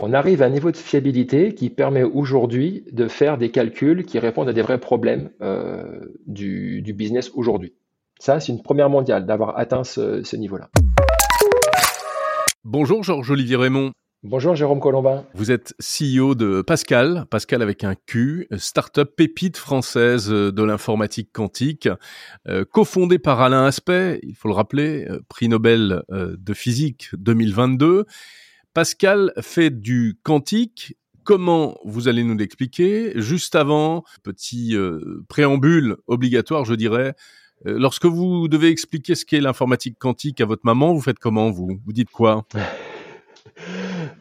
On arrive à un niveau de fiabilité qui permet aujourd'hui de faire des calculs qui répondent à des vrais problèmes euh, du, business aujourd'hui. Ça, c'est une première mondiale d'avoir atteint ce, niveau-là. Bonjour Georges-Olivier Raymond. Bonjour Jérôme Colombin. Vous êtes CEO de Pascal, Pascal avec un Q, start-up pépite française de l'informatique quantique, euh, cofondée par Alain Aspect, il faut le rappeler, euh, prix Nobel de physique 2022. Pascal fait du quantique. Comment vous allez nous l'expliquer? Juste avant, petit euh, préambule obligatoire, je dirais. Euh, lorsque vous devez expliquer ce qu'est l'informatique quantique à votre maman, vous faites comment vous? Vous dites quoi?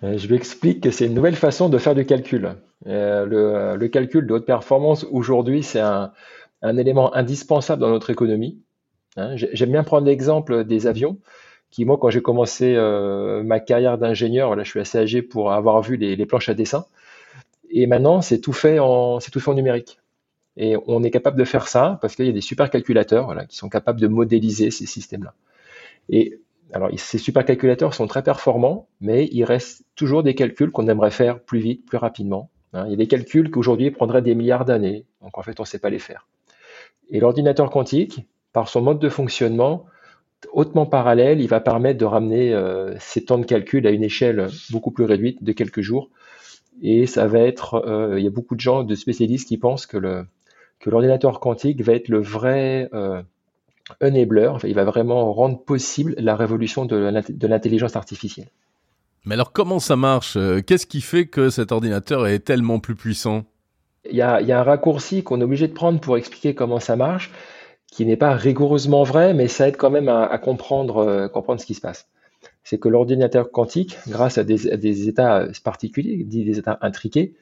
Euh, Je lui explique que c'est une nouvelle façon de faire du calcul. le, calcul de haute performance aujourd'hui, c'est un, élément indispensable dans notre économie. Hein. J'aime bien prendre l'exemple des avions qui moi quand j'ai commencé euh, ma carrière d'ingénieur, là je suis assez âgé pour avoir vu les, planches à dessin. Et maintenant c'est tout fait en c'est tout fait en numérique. Et on est capable de faire ça parce qu'il y a des supercalculateurs voilà, qui sont capables de modéliser ces systèmes-là. Et alors ces supercalculateurs sont très performants, mais il reste toujours des calculs qu'on aimerait faire plus vite, plus rapidement. Hein. Il y a des calculs qu'aujourd'hui prendraient des milliards d'années, donc en fait on ne sait pas les faire. Et l'ordinateur quantique, par son mode de fonctionnement, hautement parallèle, il va permettre de ramener euh, ces temps de calcul à une échelle beaucoup plus réduite de quelques jours. Et ça va être, euh, il y a beaucoup de gens, de spécialistes qui pensent que le que l'ordinateur quantique va être le vrai euh, enabler, il va vraiment rendre possible la révolution de l'intelligence artificielle. Mais alors comment ça marche? Qu'est-ce qui fait que cet ordinateur est tellement plus puissant? Il y, a, il y a un raccourci qu'on est obligé de prendre pour expliquer comment ça marche qui n'est pas rigoureusement vrai, mais ça aide quand même à, comprendre, euh, comprendre ce qui se passe. C'est que l'ordinateur quantique, grâce à des, états particuliers, dit des états intriqués,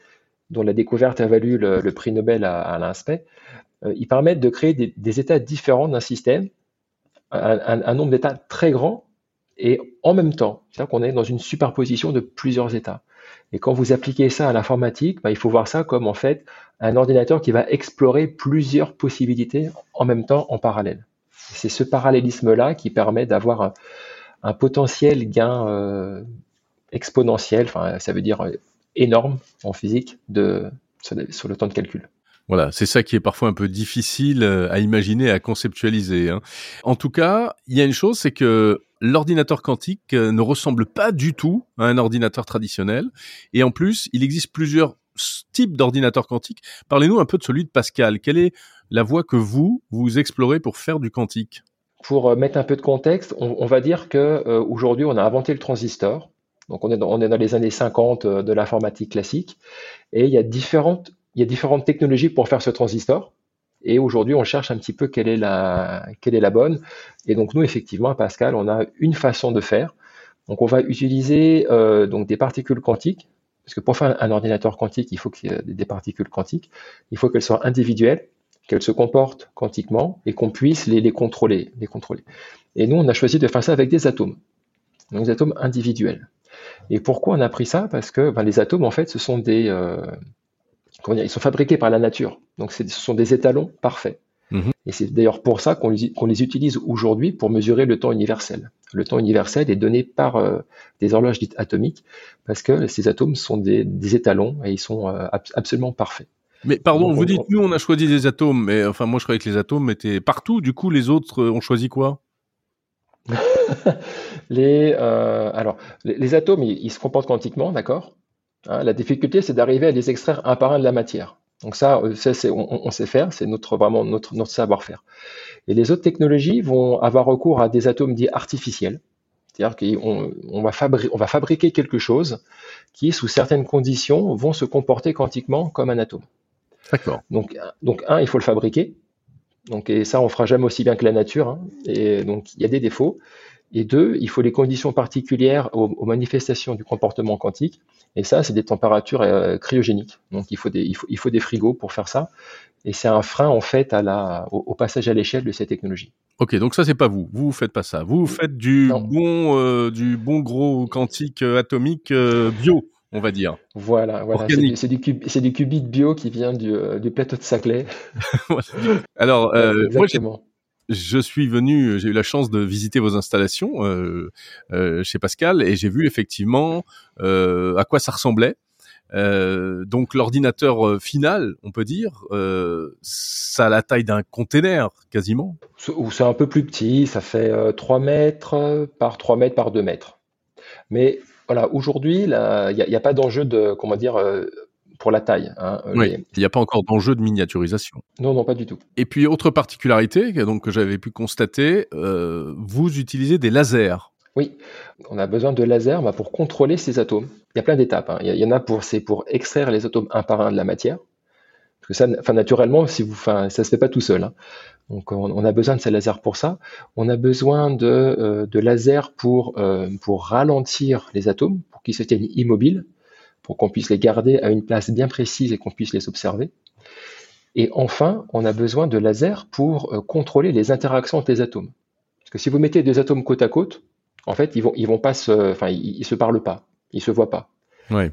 dont la découverte a valu le, prix Nobel à, l'inspect, euh, ils permettent de créer des, états différents d'un système, un, nombre d'états très grand, et en même temps. C'est-à-dire qu'on est dans une superposition de plusieurs états. Et quand vous appliquez ça à l'informatique, bah, il faut voir ça comme en fait un ordinateur qui va explorer plusieurs possibilités en même temps en parallèle. C'est ce parallélisme-là qui permet d'avoir un, potentiel gain euh, exponentiel, ça veut dire euh, énorme en physique de, sur le temps de calcul. Voilà, c'est ça qui est parfois un peu difficile euh, à imaginer, à conceptualiser. Hein. En tout cas, il y a une chose, c'est que l'ordinateur quantique euh, ne ressemble pas du tout à un ordinateur traditionnel. Et en plus, il existe plusieurs types d'ordinateurs quantiques. Parlez-nous un peu de celui de Pascal. Quelle est la voie que vous, vous explorez pour faire du quantique? Pour euh, mettre un peu de contexte, on, va dire que aujourd'hui, on a inventé le transistor. Donc on est, dans, les années 50 de l'informatique classique. Et il y a différentes technologies pour faire ce transistor. Et aujourd'hui, on cherche un petit peu quelle est la, quelle est la bonne. Et donc, nous, effectivement, à Pascal, on a une façon de faire. Donc, on va utiliser euh, donc des particules quantiques. Parce que pour faire un ordinateur quantique, il faut qu'il y ait des particules quantiques. Il faut qu'elles soient individuelles, qu'elles se comportent quantiquement et qu'on puisse les, contrôler, les contrôler. Et nous, on a choisi de faire ça avec des atomes. Donc, des atomes individuels. Et pourquoi on a pris ça? Parce que ben, les atomes, en fait, ce sont des, euh, ils sont fabriqués par la nature. Donc ce sont des étalons parfaits. Mhm. Et c'est d'ailleurs pour ça qu'on les, utilise aujourd'hui pour mesurer le temps universel. Le temps universel est donné par euh, des horloges dites atomiques parce que ces atomes sont des, étalons et ils sont euh, absolument parfaits. Mais pardon, vous dites nous on a choisi des atomes, mais enfin moi je croyais que les atomes étaient partout. Du coup les autres euh, ont choisi quoi? Les, alors, les, atomes, ils, se comportent quantiquement, d'accord? Hein, la difficulté, c'est d'arriver à les extraire un par un de la matière. Donc ça, euh, on, sait faire, c'est notre, vraiment notre, notre savoir-faire. Et les autres technologies vont avoir recours à des atomes dits artificiels. C'est-à-dire qu'on on va, on va fabriquer quelque chose qui, sous certaines conditions, vont se comporter quantiquement comme un atome. D'accord. Donc, donc, un, il faut le fabriquer. Donc, et ça, on fera jamais aussi bien que la nature. Hein. Et donc, il y a des défauts. Et deux, il faut les conditions particulières aux, manifestations du comportement quantique. Et ça, c'est des températures euh, cryogéniques. Donc, il faut, des, il, faut, il faut des frigos pour faire ça. Et c'est un frein, en fait, à la, au, passage à l'échelle de ces technologies. Ok, donc ça, c'est pas vous. Vous, vous faites pas ça. Vous, faites du bon, euh, du bon gros quantique euh, atomique bio on va dire. Voilà, voilà. C'est du, du, qubit bio qui vient du, du plateau de Saclay. Alors, moi, je suis venu, j'ai eu la chance de visiter vos installations euh, euh, chez Pascal et j'ai vu effectivement euh, à quoi ça ressemblait. Donc l'ordinateur final, on peut dire, ça a la taille d'un container quasiment. C'est un peu plus petit, ça fait 3 mètres par 3 mètres par 2 mètres. Mais voilà, aujourd'hui, il n'y a, a, pas d'enjeu de, comment dire, pour la taille. Hein, oui, il n'y a pas encore d'enjeu de miniaturisation. Non, non, pas du tout. Et puis, autre particularité donc, que j'avais pu constater, euh, vous utilisez des lasers. Oui, on a besoin de lasers bah, pour contrôler ces atomes. Il y a plein d'étapes. Hein. Il, y en a pour, c'est pour extraire les atomes un par un de la matière. Parce que ça, enfin, naturellement, si vous, enfin, ça se fait pas tout seul. Hein. Donc, on, a besoin de ces lasers pour ça. On a besoin de, euh, de lasers pour, euh, pour ralentir les atomes, pour qu'ils se tiennent immobiles pour qu'on puisse les garder à une place bien précise et qu'on puisse les observer. Et enfin, on a besoin de lasers pour euh, contrôler les interactions entre les atomes. Parce que si vous mettez deux atomes côte à côte, en fait, ils vont, ils vont pas se, enfin, ils, se parlent pas, ils se voient pas. Oui.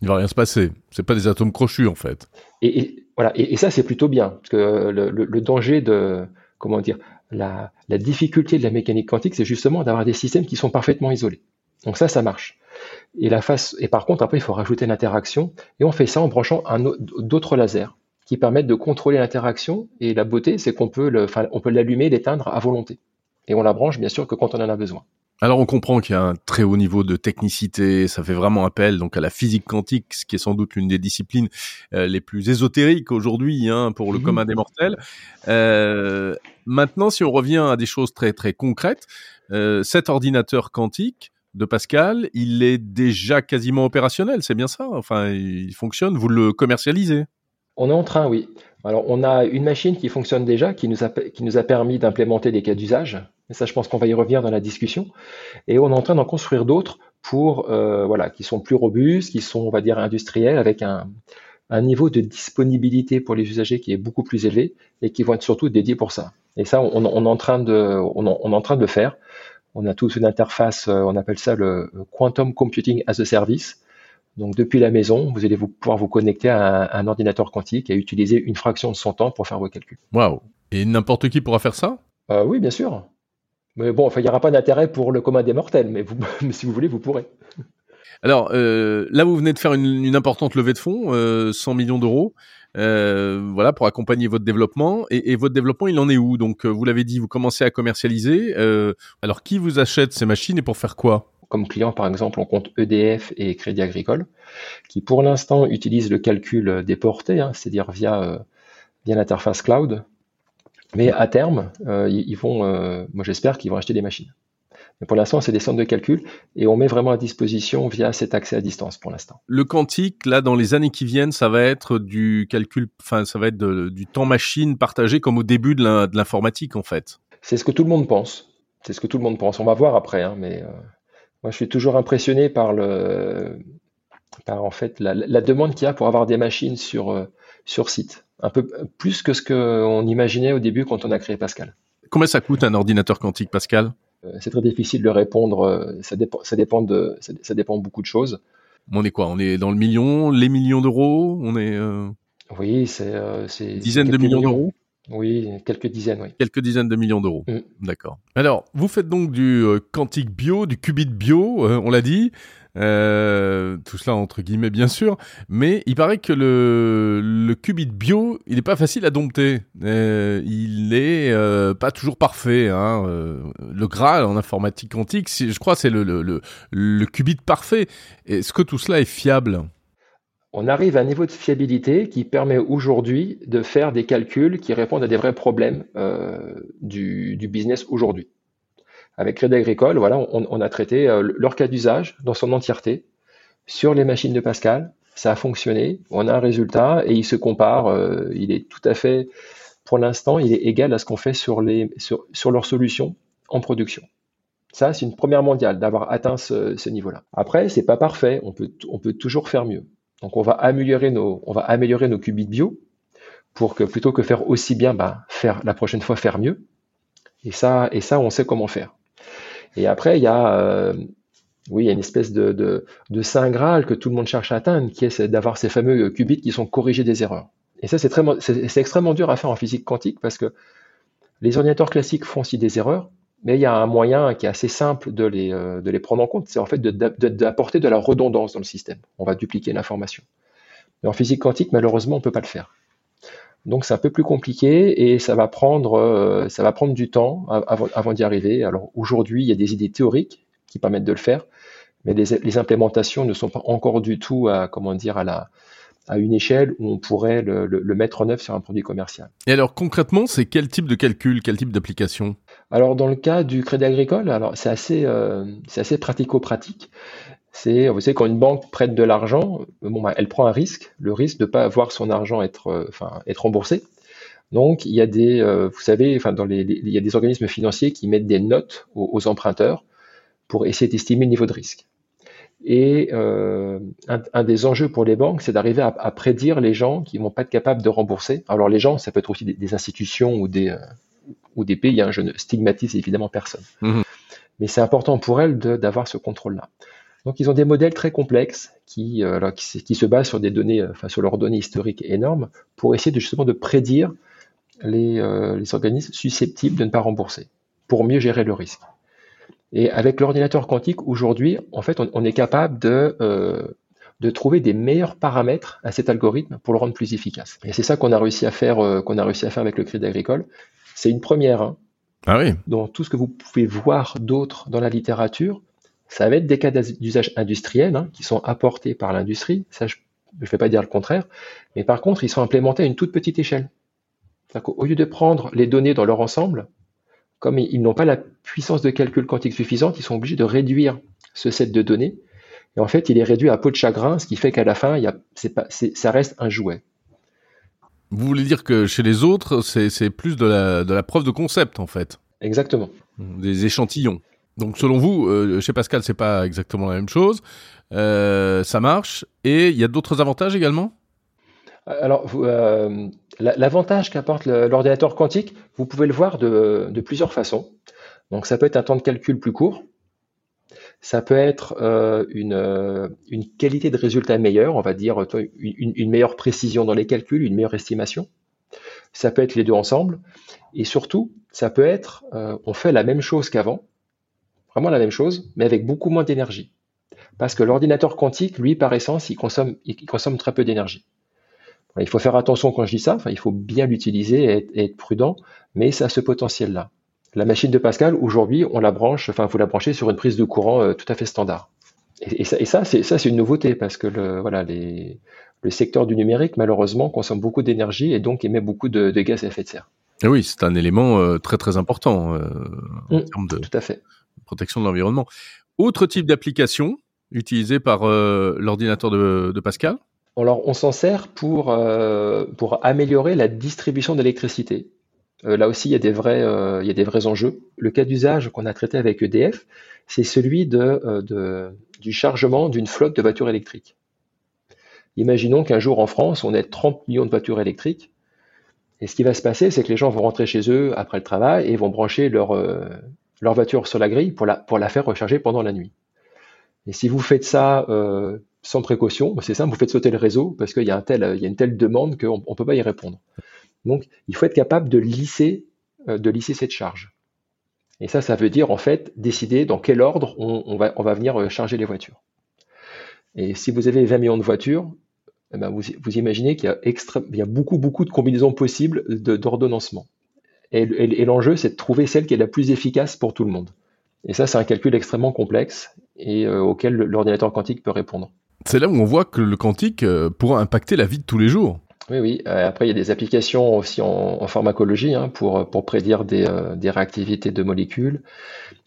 Il va rien se passer. C'est pas des atomes crochus en fait. Et, voilà. Et, ça, c'est plutôt bien, parce que le, danger de, comment dire, la, la difficulté de la mécanique quantique, c'est justement d'avoir des systèmes qui sont parfaitement isolés. Donc ça, ça marche. Et, la face, et par contre, après, il faut rajouter l'interaction. Et on fait ça en branchant d'autres lasers qui permettent de contrôler l'interaction. Et la beauté, c'est qu'on peut l'allumer, l'éteindre à volonté. Et on la branche, bien sûr, que quand on en a besoin. Alors on comprend qu'il y a un très haut niveau de technicité, ça fait vraiment appel donc à la physique quantique, ce qui est sans doute l'une des disciplines euh, les plus ésotériques aujourd'hui hein, pour le mmh commun des mortels. Euh, maintenant, si on revient à des choses très très concrètes, euh, cet ordinateur quantique, de Pascal, il est déjà quasiment opérationnel, c'est bien ça? Enfin, il fonctionne, vous le commercialisez? On est en train, oui. Alors, on a une machine qui fonctionne déjà, qui nous a, qui nous a permis d'implémenter des cas d'usage. Et ça, je pense qu'on va y revenir dans la discussion. Et on est en train d'en construire d'autres pour, euh, voilà, qui sont plus robustes, qui sont, on va dire, industriels, avec un, niveau de disponibilité pour les usagers qui est beaucoup plus élevé et qui vont être surtout dédiés pour ça. Et ça, on, est en train de, on est en train de le faire on a tous une interface, euh, on appelle ça le Quantum Computing as a Service. Donc depuis la maison, vous allez vous, pouvoir vous connecter à un, ordinateur quantique et utiliser une fraction de son temps pour faire vos calculs. Waouh Et n'importe qui pourra faire ça? Euh, Oui, bien sûr. Mais bon, il n'y aura pas d'intérêt pour le commun des mortels, mais, si vous voulez, vous pourrez. Alors euh, là, vous venez de faire une, importante levée de fonds, 100 millions d'euros. Euh, voilà, pour accompagner votre développement. Et, votre développement, il en est où? Donc, euh, vous l'avez dit, vous commencez à commercialiser. Euh, alors, qui vous achète ces machines et pour faire quoi? Comme client, par exemple, on compte EDF et Crédit Agricole, qui pour l'instant utilisent le calcul des portées, hein, c'est-à-dire via, via l'interface cloud. Mais à terme, ils vont, moi j'espère qu'ils vont acheter des machines. Mais pour l'instant, c'est des centres de calcul et on met vraiment à disposition via cet accès à distance pour l'instant. Le quantique, là, dans les années qui viennent, ça va être du calcul, enfin, ça va être du temps machine partagé comme au début de l'informatique, en fait. C'est ce que tout le monde pense. C'est ce que tout le monde pense. On va voir après, hein, mais euh, moi, je suis toujours impressionné par le, par en fait la, demande qu'il y a pour avoir des machines sur euh, sur site, un peu plus que ce qu'on imaginait au début quand on a créé Pascal. Combien ça coûte un ordinateur quantique, Pascal? C'est très difficile de répondre. Euh, ça dépend, ça dépend de, ça, dépend beaucoup de choses. On est quoi? On est dans le million, les millions d'euros? On est. Euh, oui, c'est. c'est dizaines de millions, d'euros? Oui, quelques dizaines, oui. Quelques dizaines de millions d'euros. Mm. D'accord. Alors, vous faites donc du quantique bio, du qubit bio, on l'a dit. Euh, tout cela entre guillemets bien sûr, mais il paraît que le, le qubit bio, il n'est pas facile à dompter. Euh, il n'est euh, pas toujours parfait. Hein. le Graal en informatique quantique, je crois, c'est le, le, qubit parfait. Est-ce que tout cela est fiable? On arrive à un niveau de fiabilité qui permet aujourd'hui de faire des calculs qui répondent à des vrais problèmes du, du business aujourd'hui. Avec Crédit Agricole, voilà, on, a traité euh, leur cas d'usage dans son entièreté sur les machines de Pascal. Ça a fonctionné, on a un résultat et il se compare. Euh, il est tout à fait, pour l'instant, il est égal à ce qu'on fait sur, les, sur, sur leurs solutions en production. Ça, c'est une première mondiale d'avoir atteint ce, niveau-là. Après, c'est pas parfait. On peut, on peut toujours faire mieux. Donc, on va améliorer nos, on va améliorer nos qubits bio pour que plutôt que faire aussi bien, bah, faire la prochaine fois faire mieux. Et ça, et ça, on sait comment faire. Et après, il y a, euh, oui, une espèce de, saint graal que tout le monde cherche à atteindre, qui est d'avoir ces fameux qubits qui sont corrigés des erreurs. Et ça, c'est, extrêmement dur à faire en physique quantique parce que Les ordinateurs classiques font aussi des erreurs, mais il y a un moyen qui est assez simple de les, euh, prendre en compte, c'est en fait d'apporter de, la redondance dans le système. On va dupliquer l'information. Mais en physique quantique, malheureusement, on ne peut pas le faire. Donc c'est un peu plus compliqué et ça va prendre, euh, ça va prendre du temps avant, avant d'y arriver. Alors aujourd'hui, il y a des idées théoriques qui permettent de le faire, mais les, les, implémentations ne sont pas encore du tout à, comment dire, à la, à une échelle où on pourrait le, le, mettre en œuvre sur un produit commercial. Et alors concrètement, c'est quel type de calcul, quel type d'application? Alors dans le cas du crédit agricole, alors c'est assez, euh, c'est assez pratico-pratique. C'est, vous savez, quand une banque prête de l'argent, bon, bah, elle prend un risque, le risque de ne pas voir son argent être, euh, enfin, être remboursé. Donc, il y a des, euh, vous savez, enfin, dans les, il y a des organismes financiers qui mettent des notes aux, aux emprunteurs pour essayer d'estimer le niveau de risque. Et euh, un, des enjeux pour les banques, c'est d'arriver à, à, prédire les gens qui vont pas être capables de rembourser. Alors les gens, ça peut être aussi des, des institutions ou des, euh, ou des pays. Hein, je ne stigmatise évidemment personne. Mmh. Mais c'est important pour elles d'avoir ce contrôle-là. Donc ils ont des modèles très complexes qui, euh, qui, qui, se basent sur des données, euh, enfin sur leurs données historiques énormes, pour essayer de, justement de prédire les, euh, les organismes susceptibles de ne pas rembourser, pour mieux gérer le risque. Et avec l'ordinateur quantique, aujourd'hui, en fait, on, est capable de, euh, de trouver des meilleurs paramètres à cet algorithme pour le rendre plus efficace. Et c'est ça qu'on a réussi à faire, qu'on a réussi à faire avec le Crédit Agricole. C'est une première. Hein. Ah oui. Dans tout ce que vous pouvez voir d'autres dans la littérature, ça va être des cas d'usage industriel hein, qui sont apportés par l'industrie. Ça, je ne vais pas dire le contraire. Mais par contre, ils sont implémentés à une toute petite échelle. Au lieu de prendre les données dans leur ensemble, comme ils n'ont pas la puissance de calcul quantique suffisante, ils sont obligés de réduire ce set de données. Et en fait, il est réduit à peau de chagrin, ce qui fait qu'à la fin, il y a, pas, ça reste un jouet. Vous voulez dire que chez les autres, c'est plus de la, de la preuve de concept, en fait Exactement. Des échantillons. Donc, selon vous, euh, chez Pascal, c'est pas exactement la même chose. Euh, ça marche. Et il y a d'autres avantages également? Alors, euh, l'avantage qu'apporte l'ordinateur quantique, vous pouvez le voir de, plusieurs façons. Donc, ça peut être un temps de calcul plus court. Ça peut être une, qualité de résultat meilleure, on va dire une, meilleure précision dans les calculs, une meilleure estimation. Ça peut être les deux ensemble. Et surtout, ça peut être, on fait la même chose qu'avant, vraiment la même chose, mais avec beaucoup moins d'énergie. Parce que l'ordinateur quantique, lui, par essence, il consomme, il consomme très peu d'énergie. Il faut faire attention quand je dis ça, enfin, il faut bien l'utiliser et, être prudent, mais ça a ce potentiel-là. La machine de Pascal, aujourd'hui, on la branche, enfin, vous la branchez sur une prise de courant euh, tout à fait standard. Et, ça, c'est ça, c'est une nouveauté parce que le, voilà, les, le secteur du numérique, malheureusement, consomme beaucoup d'énergie et donc émet beaucoup de, gaz à effet de serre. Et oui, c'est un élément euh, très très important euh, en mmh, termes de tout à fait. Protection de l'environnement. Autre type d'application utilisée par l'ordinateur de Pascal? Alors, on s'en sert pour, euh, pour améliorer la distribution d'électricité. Euh, là aussi, il y, a des vrais, euh, il y a des vrais enjeux. Le cas d'usage qu'on a traité avec EDF, c'est celui de, de, du chargement d'une flotte de voitures électriques. Imaginons qu'un jour en France, on ait 30 millions de voitures électriques. Et ce qui va se passer, c'est que les gens vont rentrer chez eux après le travail et vont brancher leur, leur voiture sur la grille pour la, pour la faire recharger pendant la nuit. Et si vous faites ça sans précaution, c'est simple, vous faites sauter le réseau parce qu'il y, a une telle demande qu'on ne peut pas y répondre. Donc, il faut être capable de lisser, euh, de lisser cette charge. Et ça, ça veut dire en fait décider dans quel ordre on, va, on va, venir euh, charger les voitures. Et si vous avez 20 millions de voitures, eh ben vous, imaginez qu'il y, y a beaucoup, beaucoup de combinaisons possibles d'ordonnancement. Et, et l'enjeu, c'est de trouver celle qui est la plus efficace pour tout le monde. Et ça, c'est un calcul extrêmement complexe et euh, auquel l'ordinateur quantique peut répondre. C'est là où on voit que le quantique euh, pourra impacter la vie de tous les jours. Oui, oui. Euh, après, il y a des applications aussi en, pharmacologie hein, pour, pour prédire des, des, réactivités de molécules.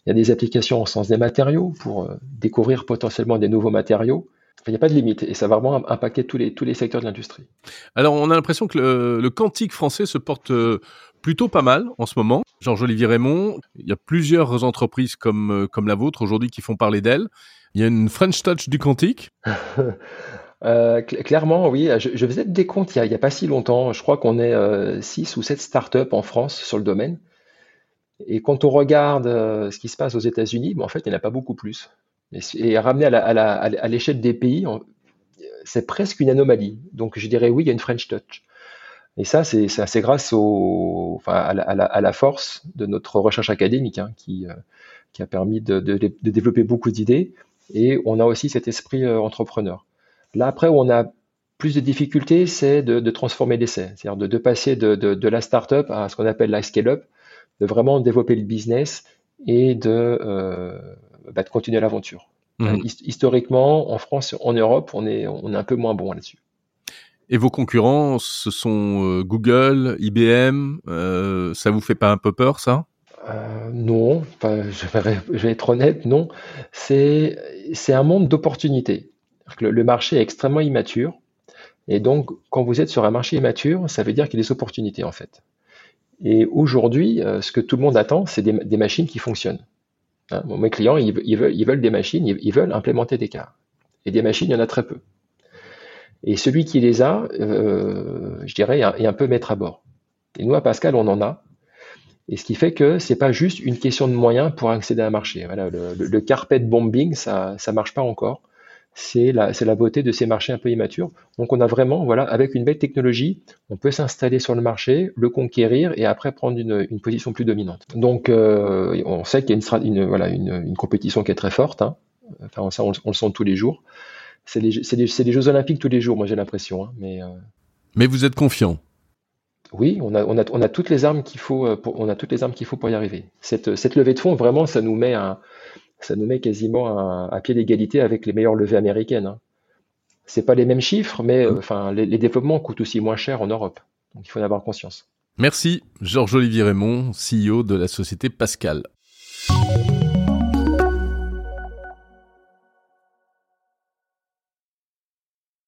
Il y a des applications en sens des matériaux pour découvrir potentiellement des nouveaux matériaux. il n'y a pas de limite et ça va vraiment impacter tous les, tous les secteurs de l'industrie. Alors, on a l'impression que le, le, quantique français se porte plutôt pas mal en ce moment. Georges-Olivier Raymond, il y a plusieurs entreprises comme, comme la vôtre aujourd'hui qui font parler d'elles. Il y a une French Touch du quantique euh, clairement, oui. Je, faisais des comptes il n'y a, pas si longtemps. Je crois qu'on est 6 euh, ou 7 startups en France sur le domaine. Et quand on regarde euh, ce qui se passe aux États-Unis, en fait, il n'y en a pas beaucoup plus. Et, ramener à l'échelle des pays, c'est presque une anomalie. Donc je dirais oui, il y a une French Touch. Et ça, c'est grâce au, enfin, à, la, à, la, force de notre recherche académique hein, qui, euh, qui a permis de, de, de développer beaucoup d'idées. Et on a aussi cet esprit euh, entrepreneur. Là, après, où on a plus de difficultés, c'est de, de, transformer l'essai, c'est-à-dire de, de, passer de, de, la start-up à ce qu'on appelle la scale-up, de vraiment développer le business et de, euh, bah, de continuer l'aventure. Mmh. historiquement, en France, en Europe, on est, on est un peu moins bon là-dessus. Et vos concurrents, ce sont euh, Google, IBM. Euh, ça vous fait pas un peu peur, ça? Euh, Non, je, vais, être honnête, non. C'est un monde d'opportunités. Le, marché est extrêmement immature. Et donc, quand vous êtes sur un marché immature, ça veut dire qu'il y a des opportunités, en fait. Et aujourd'hui, ce que tout le monde attend, c'est des, machines qui fonctionnent. Hein, mes clients, ils, veulent, ils, veulent, des machines, ils, veulent implémenter des cas. Et des machines, il y en a très peu. Et celui qui les a, euh, je dirais, est un peu maître à bord. Et nous, à Pascal, on en a. Et ce qui fait que c'est pas juste une question de moyens pour accéder à un marché. Voilà, le, carpet bombing, ça, ça marche pas encore. C'est la, la beauté de ces marchés un peu immatures. Donc, on a vraiment, voilà, avec une belle technologie, on peut s'installer sur le marché, le conquérir et après prendre une, position plus dominante. Donc, euh, on sait qu'il y a une, voilà, une, compétition qui est très forte. Hein. Enfin, ça, on, on, le sent tous les jours c'est les, les, Jeux Olympiques tous les jours, moi j'ai l'impression. Hein, mais, euh, mais vous êtes confiant Oui, on a, on a, on a toutes les armes qu'il faut, euh, pour, on a toutes les armes qu'il faut pour y arriver. Cette, cette levée de fonds, vraiment, ça nous met, un, ça nous met quasiment à, pied d'égalité avec les meilleures levées américaines. Hein. C'est pas les mêmes chiffres, mais euh, enfin, les, les, développements coûtent aussi moins cher en Europe. Donc il faut en avoir conscience. Merci, Georges-Olivier Raymond, CEO de la société Pascal.